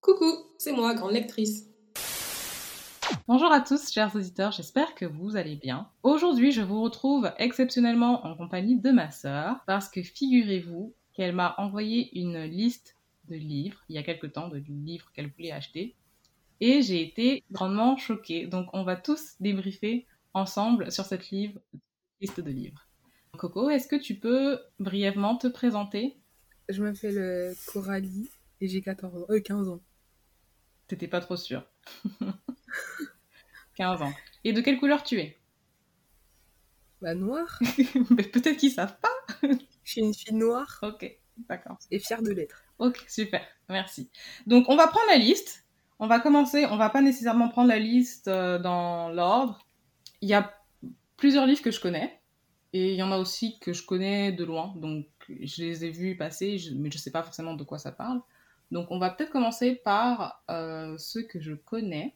Coucou, c'est moi, grande lectrice. Bonjour à tous, chers auditeurs, j'espère que vous allez bien. Aujourd'hui, je vous retrouve exceptionnellement en compagnie de ma sœur, parce que figurez-vous qu'elle m'a envoyé une liste de livres, il y a quelque temps, de livres qu'elle voulait acheter, et j'ai été grandement choquée. Donc, on va tous débriefer ensemble sur cette livre, liste de livres. Coco, est-ce que tu peux brièvement te présenter? Je m'appelle euh, Coralie et j'ai 14 ans, euh, 15 ans. T'étais pas trop sûre. 15 ans. Et de quelle couleur tu es Bah noire. Mais Peut-être qu'ils savent pas. Je suis une fille noire Ok, d'accord. et fière de l'être. Ok, super, merci. Donc, on va prendre la liste. On va commencer, on va pas nécessairement prendre la liste euh, dans l'ordre. Il y a plusieurs livres que je connais. Et il y en a aussi que je connais de loin. Donc, je les ai vus passer, mais je sais pas forcément de quoi ça parle. Donc, on va peut-être commencer par euh, ceux que je connais.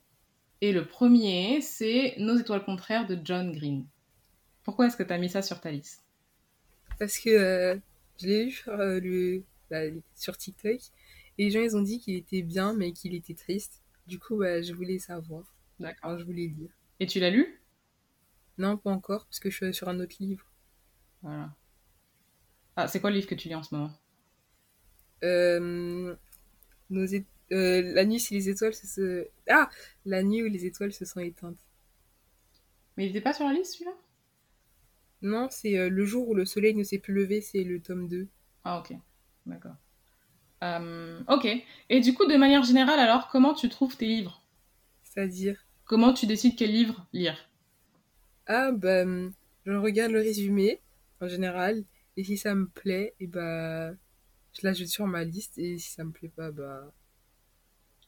Et le premier, c'est Nos étoiles contraires de John Green. Pourquoi est-ce que tu as mis ça sur ta liste? Parce que euh, je l'ai euh, le, bah, sur TikTok et les gens ils ont dit qu'il était bien mais qu'il était triste. Du coup, bah, je voulais savoir. D'accord. Je voulais lire. Et tu l'as lu? Non, pas encore, parce que je suis sur un autre livre. Voilà. Ah, c'est quoi le livre que tu lis en ce moment? Euh, nos é- euh, la nuit si les étoiles se... Ah La nuit où les étoiles se sont éteintes. Mais il était pas sur la liste celui-là? Non, c'est euh, le jour où le soleil ne s'est plus levé, c'est le tome 2. Ah, ok. D'accord. Euh, ok. Et du coup, de manière générale, alors, comment tu trouves tes livres? C'est-à-dire? Comment tu décides quel livre lire? Ah, bah, hum, je regarde le résumé, en général, et si ça me plaît, et bah, je l'ajoute sur ma liste, et si ça me plaît pas, bah,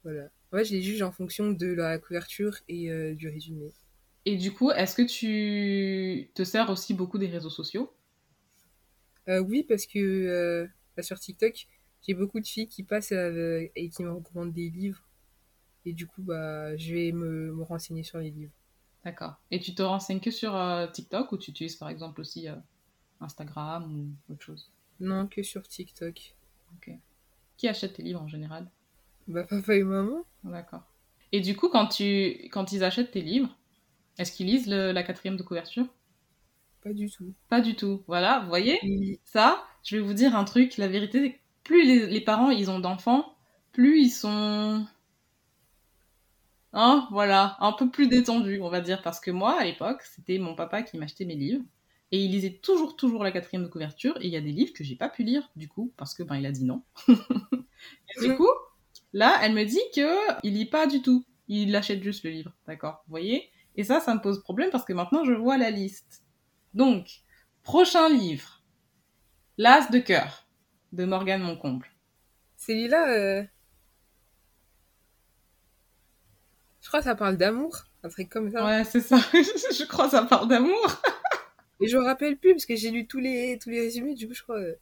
voilà. En fait, je les juge en fonction de la couverture et euh, du résumé. Et du coup, est-ce que tu te sers aussi beaucoup des réseaux sociaux? Euh, oui, parce que euh, bah, sur TikTok, j'ai beaucoup de filles qui passent et qui me recommandent des livres, et du coup, bah, je vais me, me renseigner sur les livres. D'accord. Et tu te renseignes que sur TikTok ou tu utilises par exemple aussi Instagram ou autre chose? Non, que sur TikTok. Qui achète tes livres en général? Bah, papa et maman D'accord. Et du coup, quand, tu, quand ils achètent tes livres, est-ce qu'ils lisent le- la quatrième de couverture? Pas du tout. Pas du tout. Voilà, vous voyez? Ça, je vais vous dire un truc, la vérité, plus les, les parents ils ont d'enfants, plus ils sont. Hein, voilà, un peu plus détendus, on va dire, parce que moi, à l'époque, c'était mon papa qui m'achetait mes livres, et il lisait toujours, toujours la quatrième de couverture, et il y a des livres que j'ai pas pu lire, du coup, parce que, ben, il a dit non. et du coup, là, elle me dit que il lit pas du tout, il achète juste le livre, d'accord, vous voyez? Et ça, ça me pose problème, parce que maintenant, je vois la liste. Donc, prochain livre, L'As de cœur de Morgane Moncomble. Celui-là, euh, je crois que ça parle d'amour, un truc comme ça. Ouais, c'est ça. je crois que ça parle d'amour. Et je me rappelle plus parce que j'ai lu tous les, tous les résumés, du coup, je crois. euh,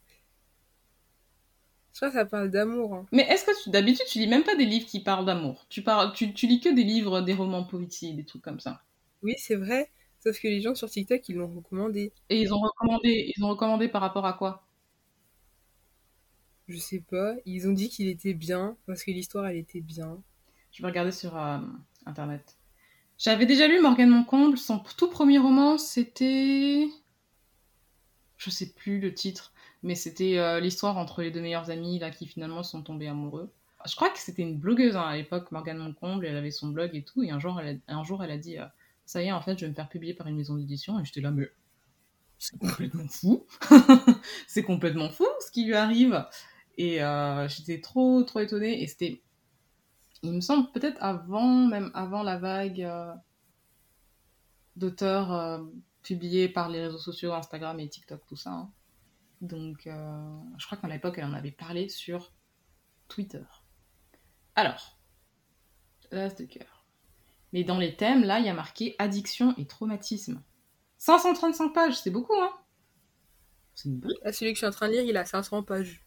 Je crois que ça parle d'amour. hein. Mais est-ce que tu- d'habitude tu lis même pas des livres qui parlent d'amour? Tu, parles, tu, tu lis que des livres, des romans poétiques, des trucs comme ça. Oui, c'est vrai. Sauf que les gens sur TikTok, ils l'ont recommandé. Et ils ont recommandé, ils ont recommandé par rapport à quoi? Je sais pas. Ils ont dit qu'il était bien parce que l'histoire, elle était bien. Je vais regarder sur euh, internet. J'avais déjà lu Morgane Moncomble, son tout premier roman, c'était. Je sais plus le titre, mais c'était euh, l'histoire entre les deux meilleurs amis là qui finalement sont tombés amoureux. Je crois que c'était une blogueuse hein, à l'époque, Morgane Moncomble, elle avait son blog et tout, et un jour elle a, un jour, elle a dit euh, Ça y est, en fait, je vais me faire publier par une maison d'édition, et j'étais là, mais c'est complètement fou C'est complètement fou ce qui lui arrive Et euh, j'étais trop, trop étonnée, et c'était il me semble peut-être avant, même avant la vague euh, d'auteurs euh, publiés par les réseaux sociaux, Instagram et TikTok, tout ça. hein. Donc, euh, je crois qu'à l'époque, elle en avait parlé sur Twitter. Alors, l'as de cœur. Mais dans les thèmes, là, il y a marqué addiction et traumatisme. 535 pages, c'est beaucoup, hein C'est une brique. Là, celui que je suis en train de lire, il a 500 pages.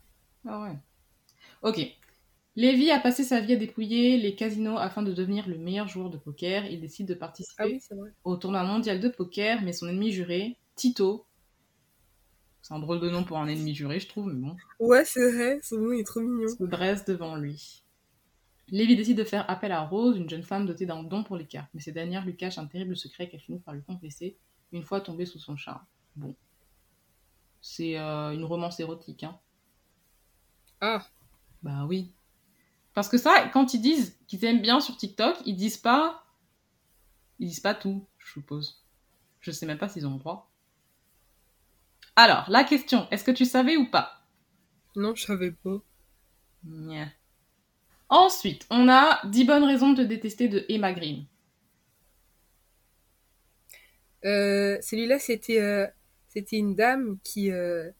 Ah ouais. Ok. Lévy a passé sa vie à dépouiller les casinos afin de devenir le meilleur joueur de poker. Il décide de participer Ah oui, au tournoi mondial de poker, mais son ennemi juré, Tito, c'est un drôle de nom pour un ennemi juré, je trouve, mais bon, Ouais, c'est vrai. Son nom est trop mignon. se dresse devant lui. Lévi décide de faire appel à Rose, une jeune femme dotée d'un don pour les cartes, mais cette dernière lui cache un terrible secret qu'elle finit par lui confesser une fois tombée sous son charme. Bon. C'est euh, une romance érotique, hein. Ah, Bah oui. Parce que ça, quand ils disent qu'ils aiment bien sur TikTok, ils disent pas. Ils disent pas tout, je suppose. Je sais même pas s'ils ont le droit. Alors, la question, est-ce que tu savais ou pas? Non, je savais pas. Nya. Ensuite, on a 10 bonnes raisons de te détester de Emma Green. Euh, celui-là, c'était euh, c'était une dame qui, euh,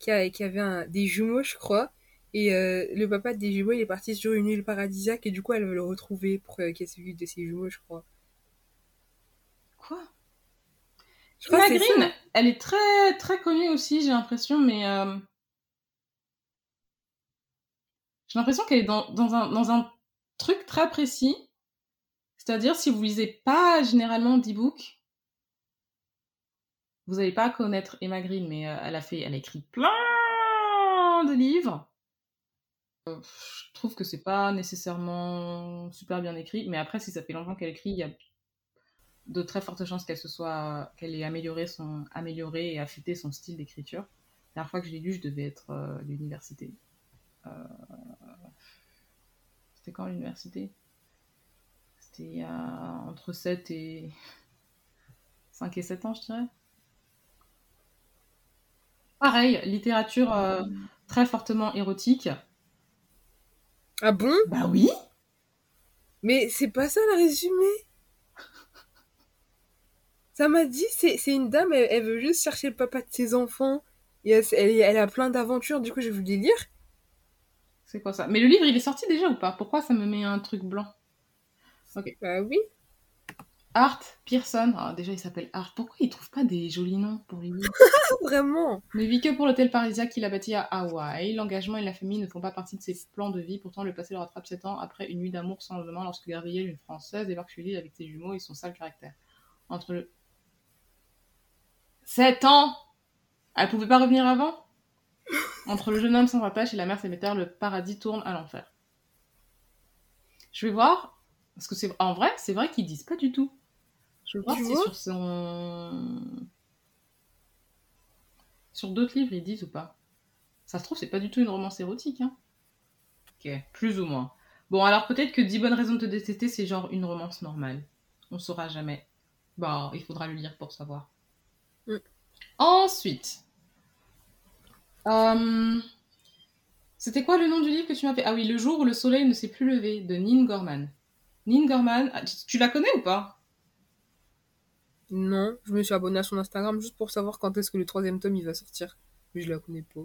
qui, a- qui avait un- des jumeaux, je crois. Et euh, le papa des jumeaux, il est parti sur une île paradisiaque et du coup, elle veut le retrouver pour euh, qu'elle s'occupe de ses jumeaux, je crois. Quoi? Je crois Green, elle est très très connue aussi, j'ai l'impression, mais euh, j'ai l'impression qu'elle est dans, dans, un, dans un truc très précis. C'est-à-dire, si vous lisez pas généralement d'e-book, vous n'allez pas connaître Emma Green, mais euh, elle a fait, elle a écrit plein de livres. Euh, je trouve que c'est pas nécessairement super bien écrit, mais après, si ça fait longtemps qu'elle écrit, il y a de très fortes chances qu'elle se soit, qu'elle ait amélioré son, amélioré et affûté son style d'écriture. La dernière fois que je l'ai lu, je devais être euh, à l'université. Euh, C'était quand l'université? C'était entre 7 et 5 et 7 ans, je dirais. Pareil, littérature très fortement érotique. Ah bon? Bah oui Mais c'est pas ça le résumé. Ça m'a dit, c'est une dame, elle, elle veut juste chercher le papa de ses enfants. Et elle, elle, elle a plein d'aventures, du coup, j'ai voulu les lire. C'est quoi ça? Mais le livre, il est sorti déjà ou pas? Pourquoi ça me met un truc blanc? Bah oui. Art Pearson. Ah, déjà, il s'appelle Art. Pourquoi il trouve pas des jolis noms pour livres Vraiment. Ne vit que pour l'hôtel parisien qu'il a bâti à Hawaï. L'engagement et la famille ne font pas partie de ses plans de vie. Pourtant, le passé le rattrape 7 ans après une nuit d'amour sans lendemain lorsque Gabrielle, une Française, débarque chez lui avec ses jumeaux et son sale caractère. Entre le... 7 ans Elle pouvait pas revenir avant? Entre le jeune homme sans attache et la mère célibataire, le paradis tourne à l'enfer. Je vais voir, parce que c'est en vrai, c'est vrai qu'ils disent pas du tout. Je Tu si vois sur son... Sur d'autres livres, ils disent ou pas. Ça se trouve, c'est pas du tout une romance érotique, hein. Ok, plus ou moins. Bon, alors peut-être que 10 bonnes raisons de te détester, c'est genre une romance normale. On saura jamais. Bah, il faudra le lire pour savoir. Mm. Ensuite. Euh, C'était quoi le nom du livre que tu m'as fait? Ah oui, Le jour où le soleil ne s'est plus levé, de Nin Gorman. Nin Gorman, ah, tu la connais ou pas? Non, je me suis abonnée à son Instagram juste pour savoir quand est-ce que le troisième tome il va sortir. Mais je la connais pas.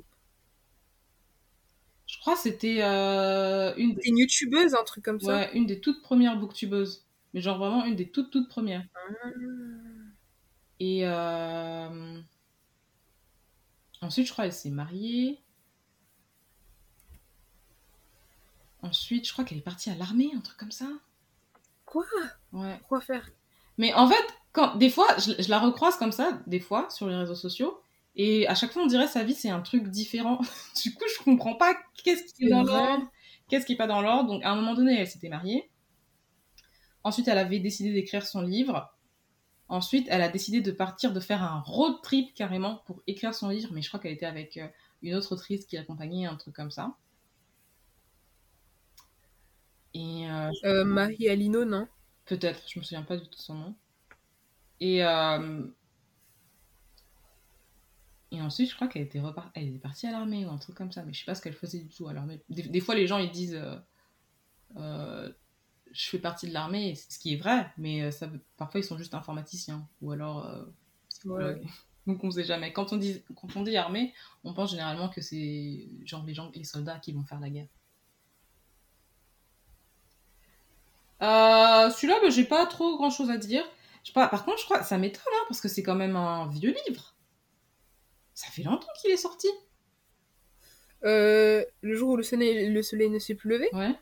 Je crois que c'était euh, une, des- une youtubeuse, un truc comme ça. ouais, une des toutes premières booktubeuses. Mais genre vraiment une des toutes toutes premières. Ah. Et euh, ensuite, je crois qu'elle s'est mariée. Ensuite, je crois qu'elle est partie à l'armée, un truc comme ça. Quoi? Ouais. Quoi faire? Mais en fait, quand, des fois, je, je la recroise comme ça, des fois, sur les réseaux sociaux. Et à chaque fois, on dirait sa vie, c'est un truc différent. du coup, je comprends pas qu'est-ce qui est dans l'ordre, qu'est-ce qui est pas dans l'ordre. Donc, à un moment donné, elle s'était mariée. Ensuite, elle avait décidé d'écrire son livre. Ensuite, elle a décidé de partir, de faire un road trip carrément pour écrire son livre. Mais je crois qu'elle était avec euh, une autre autrice qui l'accompagnait, un truc comme ça. Et euh, euh, Marie Alino, non? Peut-être, je me souviens pas du tout de son nom. Et, euh, et ensuite, je crois qu'elle était, repar... elle est partie à l'armée ou un truc comme ça, mais je sais pas ce qu'elle faisait du tout à l'armée. Des, des fois, les gens ils disent euh, euh, Je fais partie de l'armée, ce qui est vrai, mais ça, veut- parfois ils sont juste informaticiens ou alors psychologues. Donc on sait jamais. Quand on, dit, quand on dit armée, on pense généralement que c'est genre les, gens, les soldats qui vont faire la guerre. Euh, Celui-là, bah, j'ai pas trop grand chose à dire. Je sais pas, par contre, je crois ça m'étonne hein, parce que c'est quand même un vieux livre. Ça fait longtemps qu'il est sorti. Euh, le jour où le soleil, le soleil ne s'est plus levé? Ouais,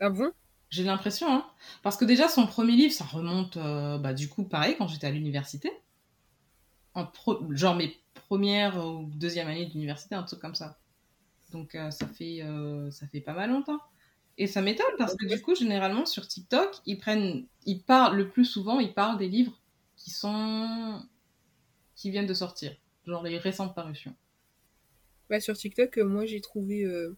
Ah bon? J'ai l'impression. Hein. Parce que déjà, son premier livre, ça remonte, euh, bah, du coup, pareil, quand j'étais à l'université. En pro- Genre mes premières ou deuxième année d'université, un truc comme ça. Donc euh, ça, fait, euh, ça fait pas mal longtemps. Et ça m'étonne parce que du coup, généralement sur TikTok, ils prennent, ils parlent le plus souvent, ils parlent des livres qui sont, qui viennent de sortir, genre les récentes parutions. Bah, sur TikTok, euh, moi j'ai trouvé euh,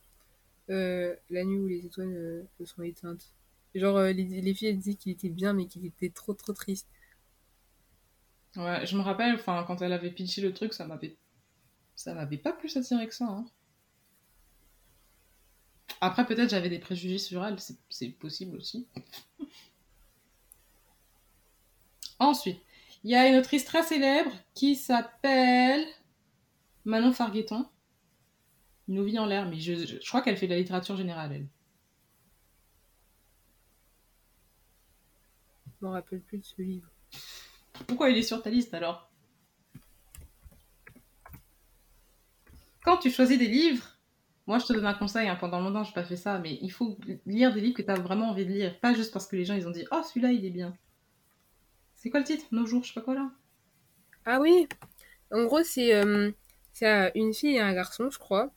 euh, La nuit où les étoiles se sont éteintes. Genre, les, les filles elles disaient qu'il était bien, mais qu'il était trop trop triste. Ouais, je me rappelle, enfin, quand elle avait pitché le truc, ça m'avait, ça m'avait pas plus attiré que ça. hein. Après, peut-être j'avais des préjugés sur elle, c'est- possible aussi. Ensuite, il y a une autrice très célèbre qui s'appelle Manon Fargueton. Une ovie en l'air, mais je, je- je crois qu'elle fait de la littérature générale, elle. Je me rappelle plus de ce livre. Pourquoi il est sur ta liste alors? Quand tu choisis des livres, moi je te donne un conseil, hein, pendant longtemps j'ai pas fait ça, mais il faut lire des livres que tu as vraiment envie de lire, pas juste parce que les gens ils ont dit oh celui-là il est bien. C'est quoi le titre? Nos jours, je sais pas quoi là Ah oui En gros, c'est euh, c'est, euh, une fille et un garçon, je crois.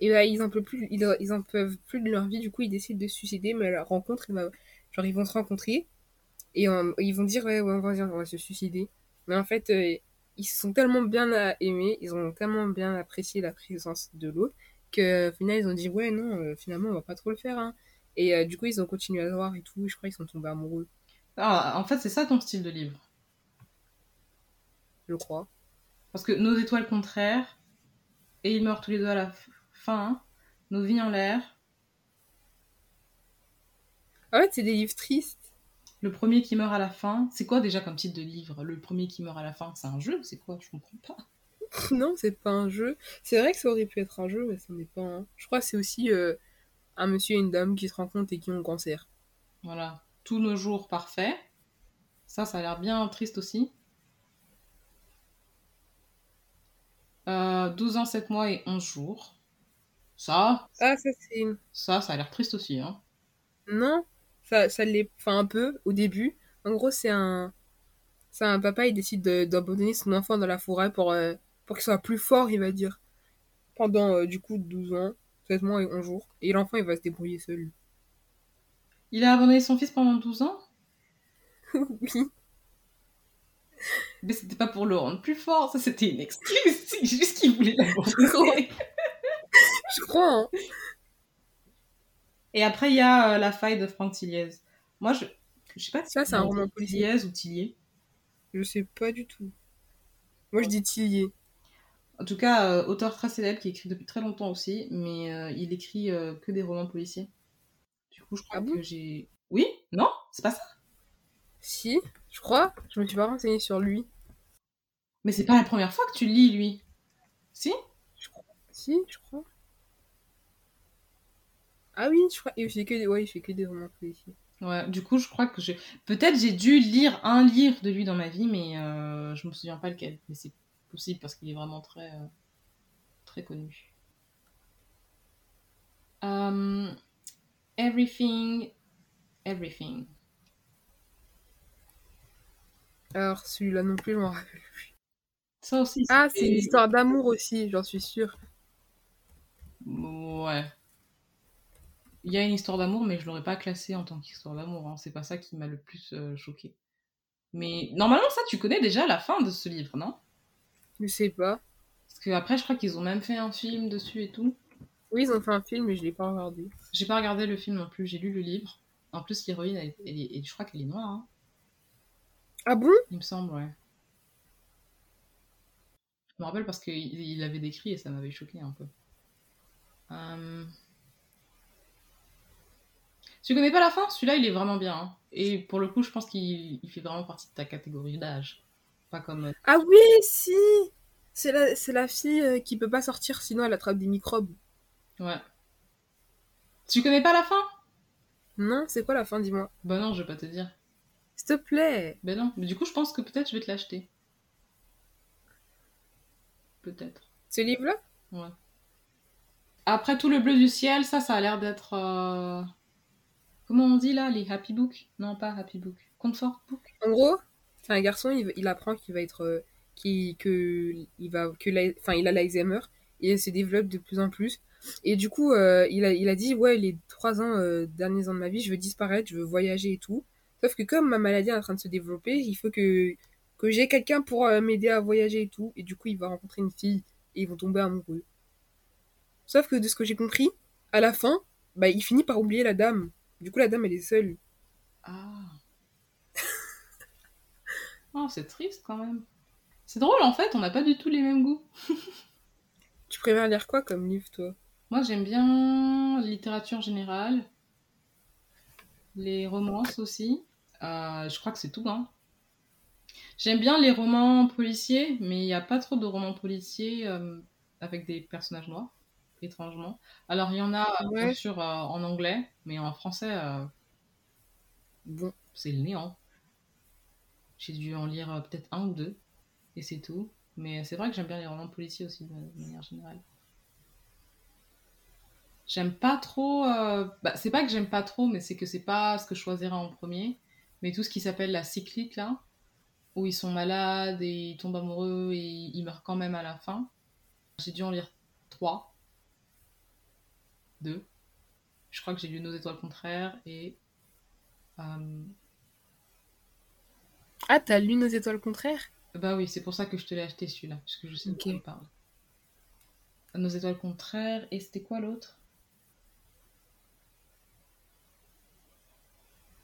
Et bah, ils en peuvent plus, ils, ils en peuvent plus de leur vie, du coup, ils décident de se suicider, mais à la rencontre, il va- genre, ils vont se rencontrer et euh, ils vont dire, ouais, on va, on va se suicider. Mais en fait, euh, ils se sont tellement bien à- aimés, ils ont tellement bien apprécié la présence de l'autre, que final, ils ont dit, ouais, non, euh, finalement, on va pas trop le faire, hein. Et euh, du coup, ils ont continué à voir et tout, et je crois qu'ils sont tombés amoureux, Ah, en fait c'est ça ton style de livre. je crois. Parce que Nos étoiles contraires, et ils meurent tous les deux à la fin, Nos vies en l'air, En fait, c'est des livres tristes. le premier qui meurt à la fin, c'est quoi déjà comme titre de livre? Le premier qui meurt à la fin, c'est un jeu? C'est quoi? Je comprends pas. Non, c'est pas un jeu. C'est vrai que ça aurait pu être un jeu, mais ça n'est pas un. Je crois que c'est aussi euh, un monsieur et une dame qui se rencontrent et qui ont le cancer. Voilà. Tous nos jours parfaits. Ça, ça a l'air bien triste aussi. Euh, 12 ans, 7 mois et 11 jours. Ça, Ah, ça c'est. ça, ça a l'air triste aussi. Hein. Non, ça, ça l'est. Enfin, un peu au début. En gros, c'est un. C'est un papa, il décide de- d'abandonner son enfant dans la forêt pour, euh, pour qu'il soit plus fort, il va dire. Pendant euh, du coup 12 ans, 7 mois et 11 jours. Et l'enfant, il va se débrouiller seul. Il a abandonné son fils pendant 12 ans, oui. mais c'était pas pour le rendre plus fort. Ça, c'était une excuse. C'est juste qu'il voulait l'abandonner. Je crois, hein. Et après, il y a euh, La faille de Franck Tilliez. Moi, je, je sais pas si Ça, c'est un roman policier. Ou Tillier. Je sais pas du tout. Moi, je dis Tillier. En tout cas, euh, auteur très célèbre qui écrit depuis très longtemps aussi, mais euh, il écrit euh, que des romans policiers. Du coup, je crois Ah bon? que j'ai. Oui? Non? C'est pas ça? Si, je crois. Je me suis pas renseignée sur lui. Mais c'est pas la première fois que tu lis, lui. Si? Si, je crois. Ah oui, je crois. Il fait que des, ouais, il fait que des romans policiers. Ouais, du coup, je crois que j'ai. Peut-être j'ai dû lire un livre de lui dans ma vie, mais euh, je me souviens pas lequel. Mais c'est possible parce qu'il est vraiment très. euh, très connu. Um, everything. Everything. Alors, celui-là non plus, je m'en rappelle plus. Ça aussi. Ah, c'est une histoire d'amour aussi, j'en suis sûre. Ouais. Il y a une histoire d'amour, mais je l'aurais pas classée en tant qu'histoire d'amour. hein. C'est pas ça qui m'a le plus euh, choqué. Mais normalement, ça, tu connais déjà la fin de ce livre, non? Je sais pas. Parce que après, je crois qu'ils ont même fait un film dessus et tout. Oui, ils ont fait un film, mais je l'ai pas regardé. J'ai pas regardé le film non plus, j'ai lu le livre. En plus, l'héroïne, elle, je crois qu'elle est noire, hein, Ah bon? Il me semble, ouais. Je me rappelle parce qu'il il l'avait décrit et ça m'avait choqué un peu. Euh, Tu connais pas la fin? Celui-là, il est vraiment bien. hein. Et pour le coup, je pense qu'il il fait vraiment partie de ta catégorie d'âge. Pas comme. euh, Ah oui, si C'est la, c'est la fille euh, qui peut pas sortir, sinon elle attrape des microbes. Ouais. Tu connais pas la fin? Non, c'est quoi la fin, dis-moi? Bah non, je vais pas te dire. S'il te plaît Ben non. Mais du coup, je pense que peut-être je vais te l'acheter. Peut-être. Ce livre-là? Ouais. Après tout le bleu du ciel, ça, ça a l'air d'être. euh, Comment on dit là Les happy book Non, pas happy book. Comfort book? En gros, c'est un garçon, il, il apprend qu'il va être. euh, qu'il- que il va que la- enfin il a l'Alzheimer et il se développe de plus en plus Et du coup, euh, il, a, il a dit, ouais, les trois ans, euh, derniers ans de ma vie, je veux disparaître, je veux voyager et tout. Sauf que comme ma maladie est en train de se développer, il faut que, que j'ai quelqu'un pour m'aider à voyager et tout. Et du coup, il va rencontrer une fille et ils vont tomber amoureux. Sauf que de ce que j'ai compris, à la fin, bah, il finit par oublier la dame. Du coup, la dame, elle est seule. Ah. Oh, c'est triste quand même. C'est drôle en fait, on n'a pas du tout les mêmes goûts. Tu préfères lire quoi comme livre, toi? Moi, j'aime bien la littérature générale, les romances aussi. Euh, je crois que c'est tout. Hein. J'aime bien les romans policiers, mais il n'y a pas trop de romans policiers euh, avec des personnages noirs, étrangement. Alors, il y en a, bien Ouais? sûr, euh, en anglais, mais en français, bon, c'est le néant. J'ai dû en lire euh, peut-être un ou deux, et c'est tout. Mais c'est vrai que j'aime bien les romans policiers aussi, de, manière générale. J'aime pas trop. euh, Bah, c'est pas que j'aime pas trop, mais c'est que c'est pas ce que je choisirais en premier. Mais tout ce qui s'appelle la cyclique, là, où ils sont malades et ils tombent amoureux et ils meurent quand même à la fin. J'ai dû en lire trois. Deux. Je crois que j'ai lu Nos étoiles contraires et. euh, Ah, t'as lu Nos étoiles contraires? Bah oui, c'est pour ça que je te l'ai acheté celui-là, puisque je sais de quoi il parle. Nos étoiles contraires, et c'était quoi l'autre?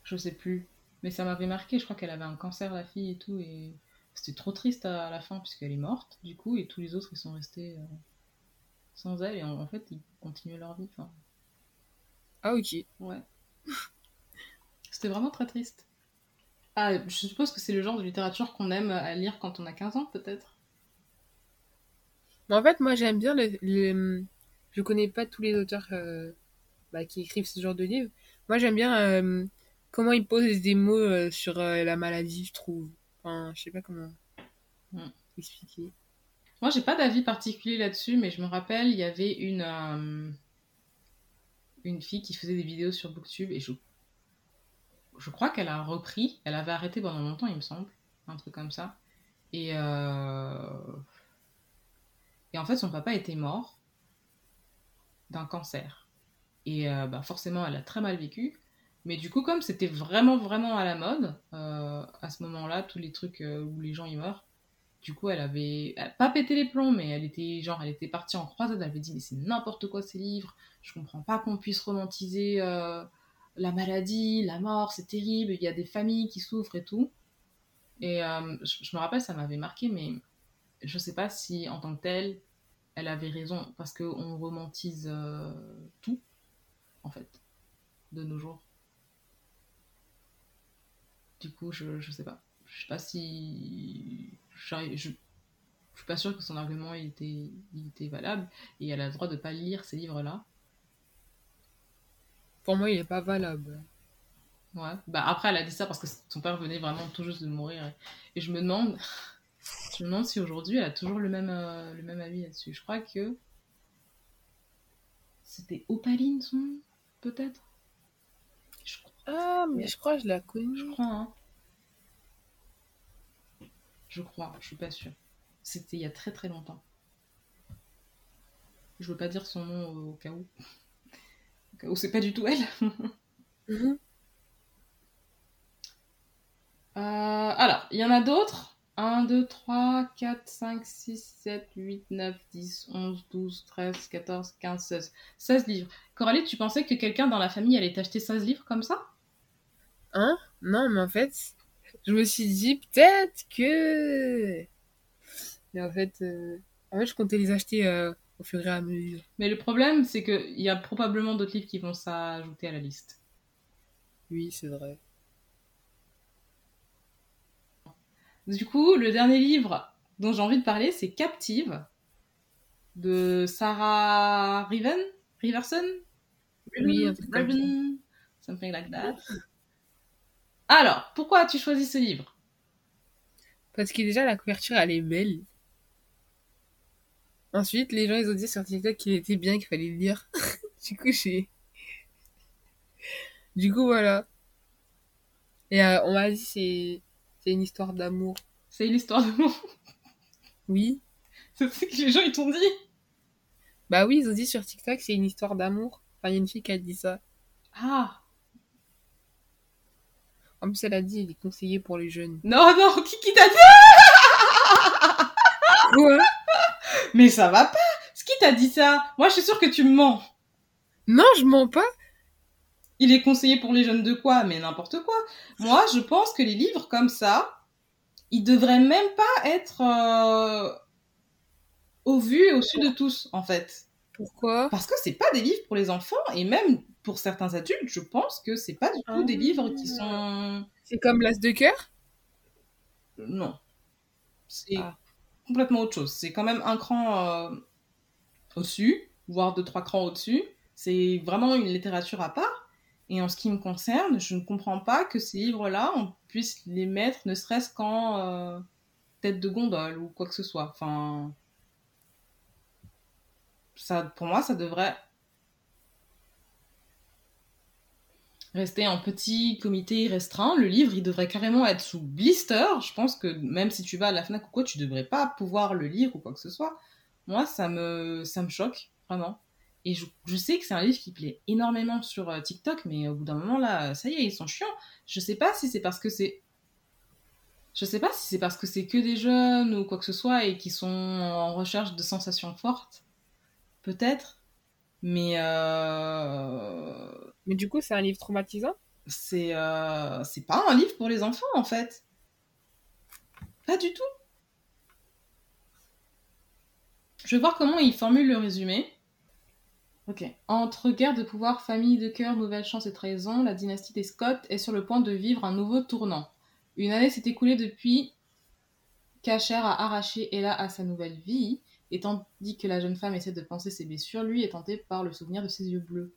Je sais plus. Mais ça m'avait marqué, je crois qu'elle avait un cancer, la fille et tout, et c'était trop triste à la fin, puisqu'elle est morte, du coup, et tous les autres, ils sont restés euh, sans elle, et en, en fait, ils continuent leur vie. Ah, ok. ouais. C'était vraiment très triste. Ah, je suppose que c'est le genre de littérature qu'on aime à lire quand on a 15 ans, peut-être en fait, moi, j'aime bien le, le- Je connais pas tous les auteurs euh, bah, qui écrivent ce genre de livres. Moi, j'aime bien euh, comment ils posent des mots euh, sur la maladie, je trouve. Enfin, je sais pas comment Hmm. expliquer. Moi, j'ai pas d'avis particulier là-dessus, mais je me rappelle, il y avait une, une fille qui faisait des vidéos sur Booktube et je, je crois qu'elle a repris. Elle avait arrêté pendant longtemps, il me semble, un truc comme ça. Et, euh, en fait, son papa était mort d'un cancer. Et euh, bah, forcément, elle a très mal vécu. Mais du coup, comme c'était vraiment, vraiment à la mode, euh, à ce moment-là, tous les trucs où les gens y meurent, du coup, elle avait pas pété les plombs, mais elle était genre, elle était partie en croisade. Elle avait dit mais c'est n'importe quoi ces livres. Je comprends pas qu'on puisse romantiser la maladie, la mort, c'est terrible. Il y a des familles qui souffrent et tout. Et euh, je, me rappelle, ça m'avait marqué, mais je sais pas si en tant que telle, elle avait raison parce que on romantise euh, tout en fait de nos jours. Du coup, je, je sais pas. Je sais pas si. Je, je suis pas sûre que son argument était valable et elle a le droit de pas lire ces livres-là. Pour moi, il est pas valable. Ouais. Bah après, elle a dit ça parce que son père venait vraiment tout juste de mourir. Et, je me demande. Je me demande si aujourd'hui elle a toujours le même, euh, le même avis là-dessus. Je crois que. C'était Opaline son nom, peut-être? Je, Ah, mais je crois que je la je connais. crois, hein. Je crois, je suis pas sûre. C'était il y a très très longtemps. Je veux pas dire son nom au cas où. Où c'est pas du tout elle. Mhm. Euh, alors, il y en a d'autres. 1, 2, 3, 4, 5, 6, 7, 8, 9, 10, 11, 12, 13, 14, 15, 16. 16 livres. Coralie, tu pensais que quelqu'un dans la famille allait t'acheter 16 livres comme ça? Hein? Non, mais en fait, je me suis dit peut-être que. Mais en fait, euh, en fait, je comptais les acheter euh, au fur et à mesure. Mais le problème, c'est qu'il y a probablement d'autres livres qui vont s'ajouter à la liste. Oui, c'est vrai. Du coup, le dernier livre dont j'ai envie de parler, c'est Captive de Sarah Riven, Riverson, Oui. Riven, something like that. Alors, pourquoi as-tu choisi ce livre? Parce que déjà, la couverture, elle est belle. Ensuite, les gens, ils ont dit sur TikTok qu'il était bien, qu'il fallait le lire. du coup, j'ai... Du coup, voilà. Et euh, on m'a dit c'est c'est une histoire d'amour. C'est l'histoire de moi. Oui. C'est ce que les gens ils t'ont dit. Bah oui, ils ont dit sur TikTok, c'est une histoire d'amour. Enfin, il y a une fille qui a dit ça. Ah En plus, elle a dit, il est conseillé pour les jeunes. Non, non, qui, qui t'a dit Quoi? Mais ça va pas Qui t'a dit ça? Moi, je suis sûre que tu me mens. Non, je mens pas. Il est conseillé pour les jeunes de quoi? Mais n'importe quoi. Moi, je pense que les livres comme ça, ils devraient même pas être euh, au vu et au su de tous, en fait. Pourquoi? Parce que c'est pas des livres pour les enfants, et même pour certains adultes, je pense que c'est pas du tout des Ah. livres qui sont... C'est comme l'as de cœur? Non. C'est Ah. Complètement autre chose. C'est quand même un cran euh, au-dessus, voire deux, trois crans au-dessus. C'est vraiment une littérature à part. Et en ce qui me concerne, je ne comprends pas que ces livres-là, on puisse les mettre ne serait-ce qu'en euh, tête de gondole ou quoi que ce soit. Enfin, ça, pour moi, ça devrait rester en petit comité restreint. Le livre, il devrait carrément être sous blister. Je pense que même si tu vas à la Fnac ou quoi, tu devrais pas pouvoir le lire ou quoi que ce soit. Moi, ça me, ça me choque, vraiment. Et je, sais que c'est un livre qui plaît énormément sur euh, TikTok, mais au bout d'un moment, là, ça y est, ils sont chiants. Je sais pas si c'est parce que c'est... Je sais pas si c'est parce que c'est que des jeunes ou quoi que ce soit et qui sont en recherche de sensations fortes. Peut-être. Mais euh, Mais du coup, c'est un livre traumatisant? C'est euh, c'est pas un livre pour les enfants en fait. Pas du tout. Je vais voir comment il formule le résumé. Ok. Entre guerre de pouvoir, famille de cœur, nouvelle chance et trahison, la dynastie des Scott est sur le point de vivre un nouveau tournant. Une année s'est écoulée depuis qu'Asher a arraché Ella à sa nouvelle vie, et tandis que la jeune femme essaie de penser ses blessures, lui est tenté par le souvenir de ses yeux bleus.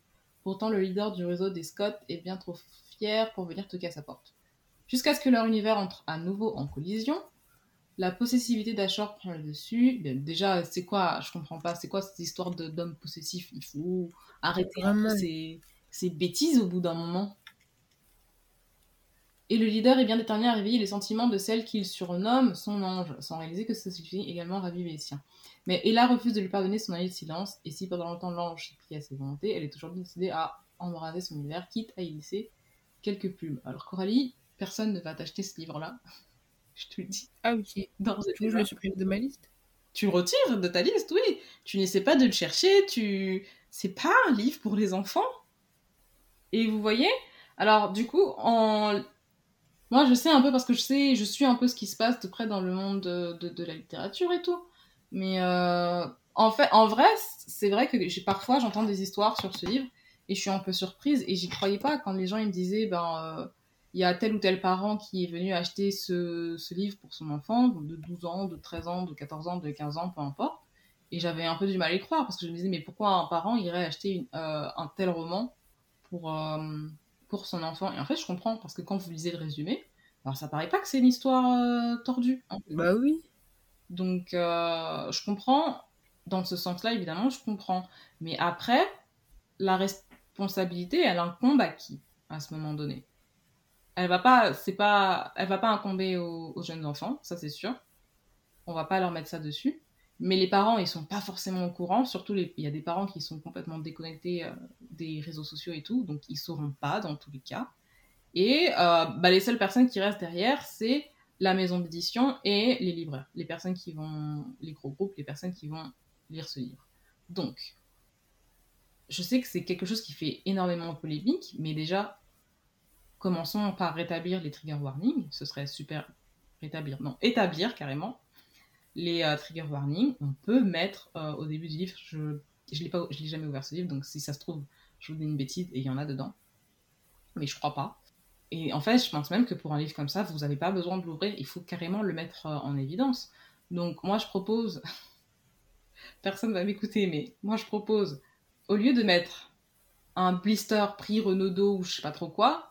Pourtant, le leader du réseau des Scott est bien trop fier pour venir toquer à sa porte. Jusqu'à ce que leur univers entre à nouveau en collision, la possessivité d'Ashore prend le dessus. Déjà, c'est quoi Je comprends pas. C'est quoi cette histoire d'homme possessif? Il faut arrêter ces bêtises au bout d'un moment. Et le leader est bien déterminé à réveiller les sentiments de celle qu'il surnomme son ange, sans réaliser que ça suffit également à raviver les siens. Mais Ella refuse de lui pardonner son année de silence, et si pendant longtemps l'ange plié à ses volontés, elle est aujourd'hui décidée à embraser son univers, quitte à y laisser quelques plumes. Alors Coralie, personne ne va t'acheter ce livre-là. Je te le dis. Ah, ok. coup, je le supprime de ma liste. Tu le retires de ta liste, oui. Tu n'essaies pas de le chercher, tu... C'est pas un livre pour les enfants. Et vous voyez Alors, du coup, en... Moi, je sais un peu, parce que je sais, je suis un peu ce qui se passe de près dans le monde de, de- la littérature et tout. Mais euh, en fait, en vrai, c'est vrai que parfois, j'entends des histoires sur ce livre et je suis un peu surprise et j'y croyais pas quand les gens ils me disaient, ben, euh, il y a tel ou tel parent qui est venu acheter ce, ce livre pour son enfant de 12 ans, de 13 ans, de 14 ans, de 15 ans, peu importe. Et j'avais un peu du mal à y croire parce que je me disais, mais pourquoi un parent irait acheter euh, un tel roman pour, pour son enfant Et en fait, je comprends parce que quand vous lisez le résumé, alors ça paraît pas que c'est une histoire euh, tordue. hein. Bah oui. Donc, euh, je comprends. Dans ce sens-là, évidemment, je comprends. Mais après, la responsabilité, elle incombe à qui à ce moment donné? Elle va pas, c'est pas, elle va pas incomber aux, aux jeunes enfants, ça c'est sûr. On va pas leur mettre ça dessus. Mais les parents, ils sont pas forcément au courant. Surtout, il y a des parents qui sont complètement déconnectés euh, des réseaux sociaux et tout, donc ils sauront pas dans tous les cas. Et euh, bah, les seules personnes qui restent derrière, c'est la maison d'édition et les libraires, les personnes qui vont, les gros groupes, les personnes qui vont lire ce livre. Donc, je sais que c'est quelque chose qui fait énormément polémique, mais déjà, commençons par rétablir les trigger warnings. Ce serait super rétablir, non, établir carrément les euh, trigger warnings. On peut mettre euh, au début du livre, je pas, je l'ai jamais ouvert ce livre, donc si ça se trouve, je vous dis une bêtise et il y en a dedans, mais je crois pas. Et en fait, je pense même que pour un livre comme ça, vous n'avez pas besoin de l'ouvrir, il faut carrément le mettre euh, en évidence. Donc moi, je propose, personne va m'écouter, mais moi, je propose, au lieu de mettre un blister prix Renaudot ou je sais pas trop quoi,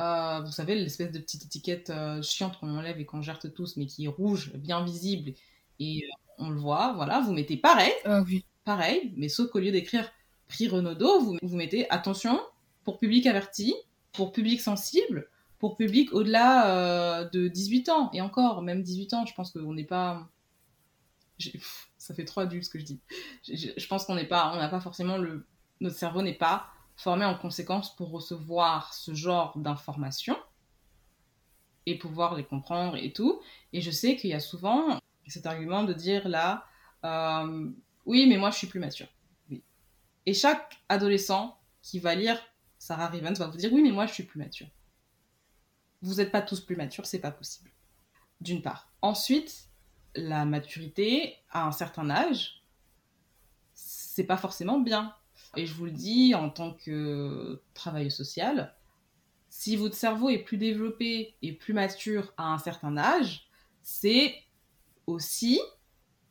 euh, vous savez, l'espèce de petite étiquette euh, chiante qu'on enlève et qu'on jette tous, mais qui est rouge, bien visible, et euh, on le voit, voilà, vous mettez pareil, Ah oui. pareil, mais sauf qu'au lieu d'écrire prix Renaudot, vous, vous mettez attention pour public averti, pour public sensible, pour public au-delà de 18 ans. Et encore, même 18 ans, je pense qu'on n'est pas. pff, ça fait trop adulte ce que je dis. Je, je- je pense qu'on n'est pas, on n'a pas forcément le, notre cerveau n'est pas formé en conséquence pour recevoir ce genre d'informations et pouvoir les comprendre et tout. Et je sais qu'il y a souvent cet argument de dire là, euh, oui, mais moi je suis plus mature. Et chaque adolescent qui va lire Sarah Rivens va vous dire oui, mais moi je suis plus mature. Vous n'êtes pas tous plus matures, c'est pas possible. D'une part. Ensuite, la maturité à un certain âge, c'est pas forcément bien. Et je vous le dis en tant que travailleuse sociale, si votre cerveau est plus développé et plus mature à un certain âge, c'est aussi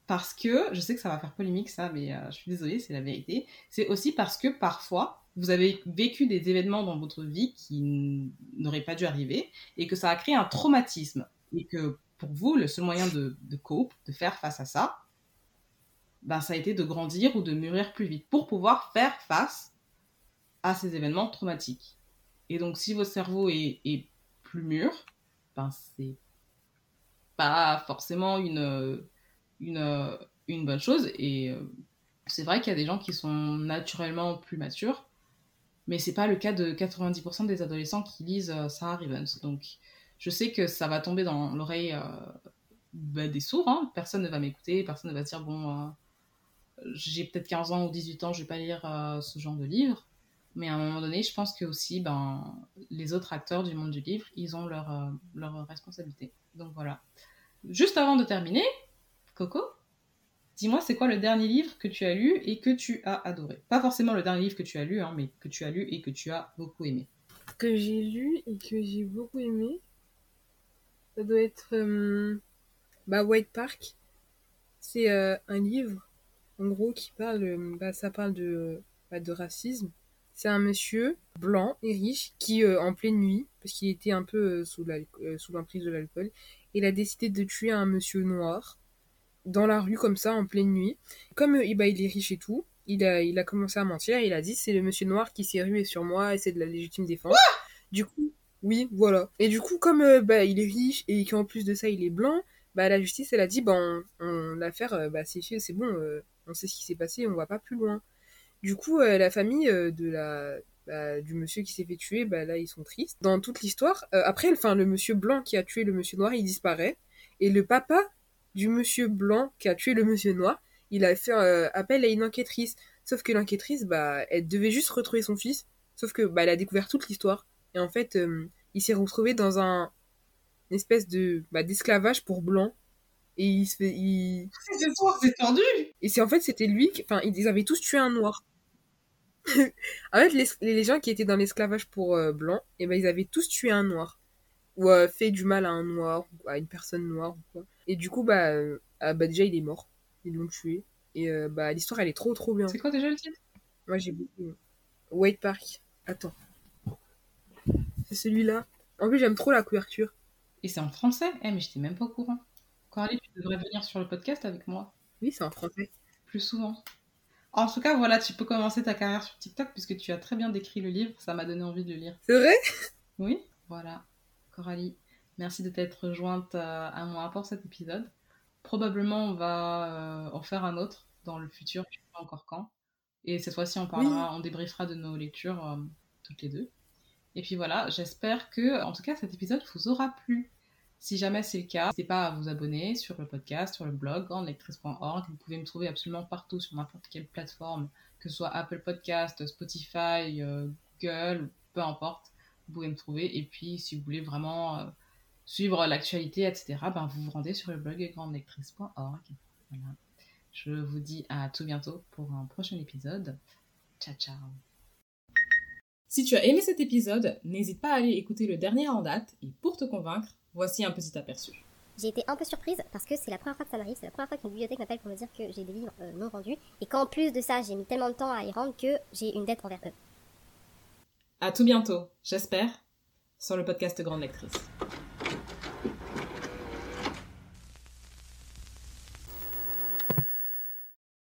parce que, je sais que ça va faire polémique ça, mais euh, je suis désolée, c'est la vérité, c'est aussi parce que parfois, vous avez vécu des événements dans votre vie qui n'auraient pas dû arriver et que ça a créé un traumatisme. Et que pour vous, le seul moyen de, de cope, de faire face à ça, ben, ça a été de grandir ou de mûrir plus vite pour pouvoir faire face à ces événements traumatiques. Et donc, si votre cerveau est, plus mûr, ben, c'est pas forcément une, une, une bonne chose. Et euh, c'est vrai qu'il y a des gens qui sont naturellement plus matures, mais c'est pas le cas de 90% des adolescents qui lisent euh, Sarah Rivens. Donc, je sais que ça va tomber dans l'oreille euh, bah, des sourds. hein. Personne ne va m'écouter, personne ne va dire bon, j'ai peut-être 15 ans ou 18 ans, je vais pas lire euh, ce genre de livre. Mais à un moment donné, je pense que aussi, ben, les autres acteurs du monde du livre, ils ont leur, euh, leur responsabilité. Donc voilà. Juste avant de terminer, Coco, dis-moi, c'est quoi le dernier livre que tu as lu et que tu as adoré? Pas forcément le dernier livre que tu as lu, hein, mais que tu as lu et que tu as beaucoup aimé. que j'ai lu et que j'ai beaucoup aimé, ça doit être euh, bah, White Park. C'est euh, un livre, en gros, qui parle, bah, ça parle de, bah, de racisme. C'est un monsieur blanc et riche qui, euh, en pleine nuit, parce qu'il était un peu euh, euh, sous l'emprise de l'alcool, il a décidé de tuer un monsieur noir dans la rue comme ça en pleine nuit. Comme eh ben, il est riche et tout, il a, il a commencé à mentir. Il a dit c'est le monsieur noir qui s'est rué sur moi et c'est de la légitime défense. du coup, oui, voilà. Et du coup, comme bah, il est riche et qu'en plus de ça il est blanc, bah la justice elle a dit bah on, on l'affaire bah c'est c'est bon, on sait ce qui s'est passé, on va pas plus loin. Du coup, euh, la famille euh, de la bah, du monsieur qui s'est fait tuer, bah là ils sont tristes. Dans toute l'histoire, euh, après, enfin le monsieur blanc qui a tué le monsieur noir, il disparaît et le papa du monsieur blanc qui a tué le monsieur noir, il a fait appel à une enquêtrice. Sauf que l'enquêtrice, bah, elle devait juste retrouver son fils. Sauf que bah, elle a découvert toute l'histoire. Et en fait, il s'est retrouvé dans un une espèce de bah, d'esclavage pour blanc. Et il se fait, il... C'est c'est tendu et c'est en fait c'était lui. qui- Enfin, ils avaient tous tué un noir. en fait, les, les gens qui étaient dans l'esclavage pour euh, blanc, et ben ils avaient tous tué un noir ou euh, fait du mal à un noir ou à une personne noire ou quoi. Et du coup, bah, euh, ah, bah déjà il est mort. Ils l'ont tué. Et euh, bah l'histoire elle est trop trop bien. C'est quoi déjà le titre? Moi j'ai beaucoup. White Park. Attends. C'est celui-là. En plus j'aime trop la couverture. Et c'est en français Eh, mais j'étais même pas au courant. Coralie, tu devrais venir sur le podcast avec moi Oui, c'est en français. plus souvent. En tout cas, voilà, tu peux commencer ta carrière sur TikTok puisque tu as très bien décrit le livre. Ça m'a donné envie de le lire. C'est vrai? Oui, voilà. Coralie, merci de t'être rejointe euh, à moi pour cet épisode. Probablement, on va euh, en faire un autre dans le futur, je sais pas encore quand. Et cette fois-ci, on parlera, on débriefera de nos lectures euh, toutes les deux. Et puis voilà, j'espère que, en tout cas, cet épisode vous aura plu. Si jamais c'est le cas, n'hésitez pas à vous abonner sur le podcast, sur le blog, grandlectrice.org. Vous pouvez me trouver absolument partout sur n'importe quelle plateforme, que ce soit Apple Podcast, Spotify, euh, Google, peu importe. Vous pouvez me trouver. Et puis, si vous voulez vraiment euh, suivre l'actualité, etc., ben, vous vous rendez sur le blog grandlectrice.org. Voilà. Je vous dis à tout bientôt pour un prochain épisode. Ciao, ciao. Si tu as aimé cet épisode, n'hésite pas à aller écouter le dernier en date et pour te convaincre, voici un petit aperçu. J'ai été un peu surprise parce que c'est la première fois que ça m'arrive, c'est la première fois qu'une bibliothèque m'appelle pour me dire que j'ai des livres euh, non vendus et qu'en plus de ça j'ai mis tellement de temps à y rendre que j'ai une dette envers eux. À tout bientôt, j'espère, sur le podcast Grande Lectrice.